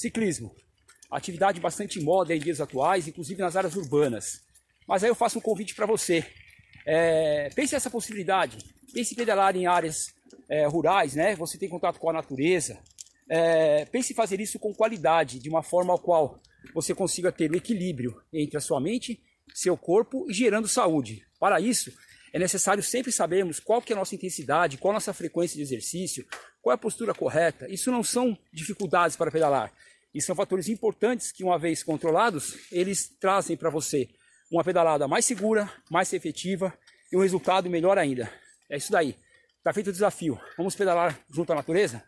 Ciclismo. Atividade bastante moda em dias atuais, inclusive nas áreas urbanas. Mas aí eu faço um convite para você. É, pense nessa possibilidade. Pense em pedalar em áreas é, rurais, né? Você tem contato com a natureza. É, pense em fazer isso com qualidade, de uma forma ao qual você consiga ter o equilíbrio entre a sua mente, seu corpo e gerando saúde. Para isso, é necessário sempre sabermos qual que é a nossa intensidade, qual a nossa frequência de exercício, qual é a postura correta. Isso não são dificuldades para pedalar. E são fatores importantes que, uma vez controlados, eles trazem para você uma pedalada mais segura, mais efetiva e um resultado melhor ainda. É isso daí. Está feito o desafio. Vamos pedalar junto à natureza?